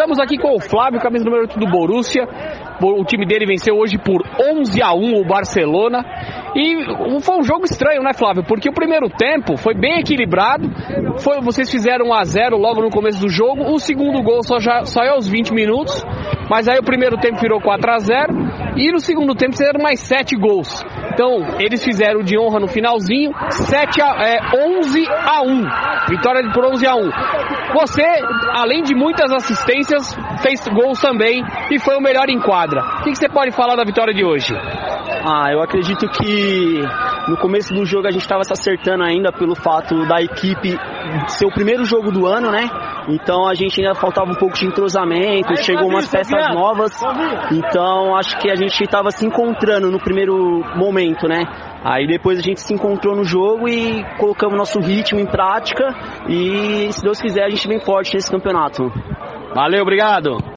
Estamos aqui com o Flávio, camisa número 8 do Borussia. O time dele venceu hoje por 11 a 1 o Barcelona. E foi um jogo estranho, né, Flávio? Porque o primeiro tempo foi bem equilibrado. Foi, vocês fizeram 1 a 0 logo no começo do jogo. O segundo gol só já saiu aos 20 minutos. Mas aí o primeiro tempo virou 4 a 0 e no segundo tempo fizeram mais 7 gols. Então, eles fizeram de honra no finalzinho, 7 a, é, 11 a 1. Vitória por 11 a 1. Você, além de muitas assistências, fez gols também e foi o melhor em quadra. O que, que você pode falar da vitória de hoje? Ah, eu acredito que no começo do jogo a gente estava se acertando ainda pelo fato da equipe ser o primeiro jogo do ano, né? Então a gente ainda faltava um pouco de entrosamento, chegou umas peças novas. Então acho que a gente estava se encontrando no primeiro momento, né? Aí depois a gente se encontrou no jogo e colocamos nosso ritmo em prática e se Deus quiser a gente vem forte nesse campeonato. Valeu, obrigado.